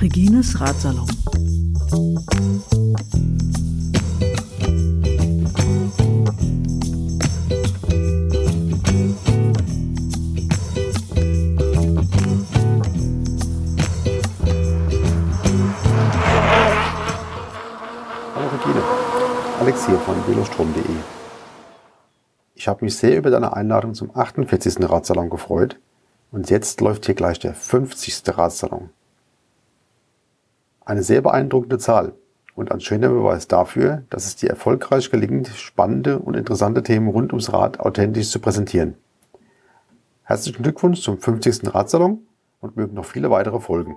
Regines Ratsalon. hier von velostrom.de ich habe mich sehr über deine Einladung zum 48. Radsalon gefreut und jetzt läuft hier gleich der 50. Radsalon. Eine sehr beeindruckende Zahl und ein schöner Beweis dafür, dass es dir erfolgreich gelingt, spannende und interessante Themen rund ums Rad authentisch zu präsentieren. Herzlichen Glückwunsch zum 50. Radsalon und mögen noch viele weitere folgen.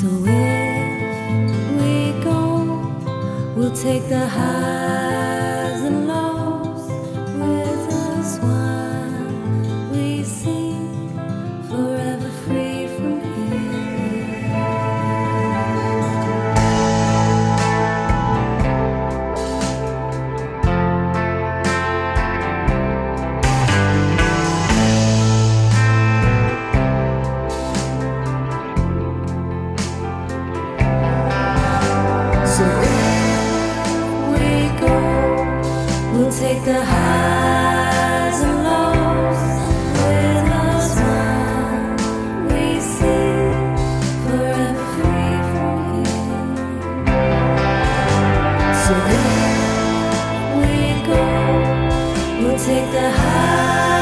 So if we go, we'll take the highs So we we go, we'll take the highs.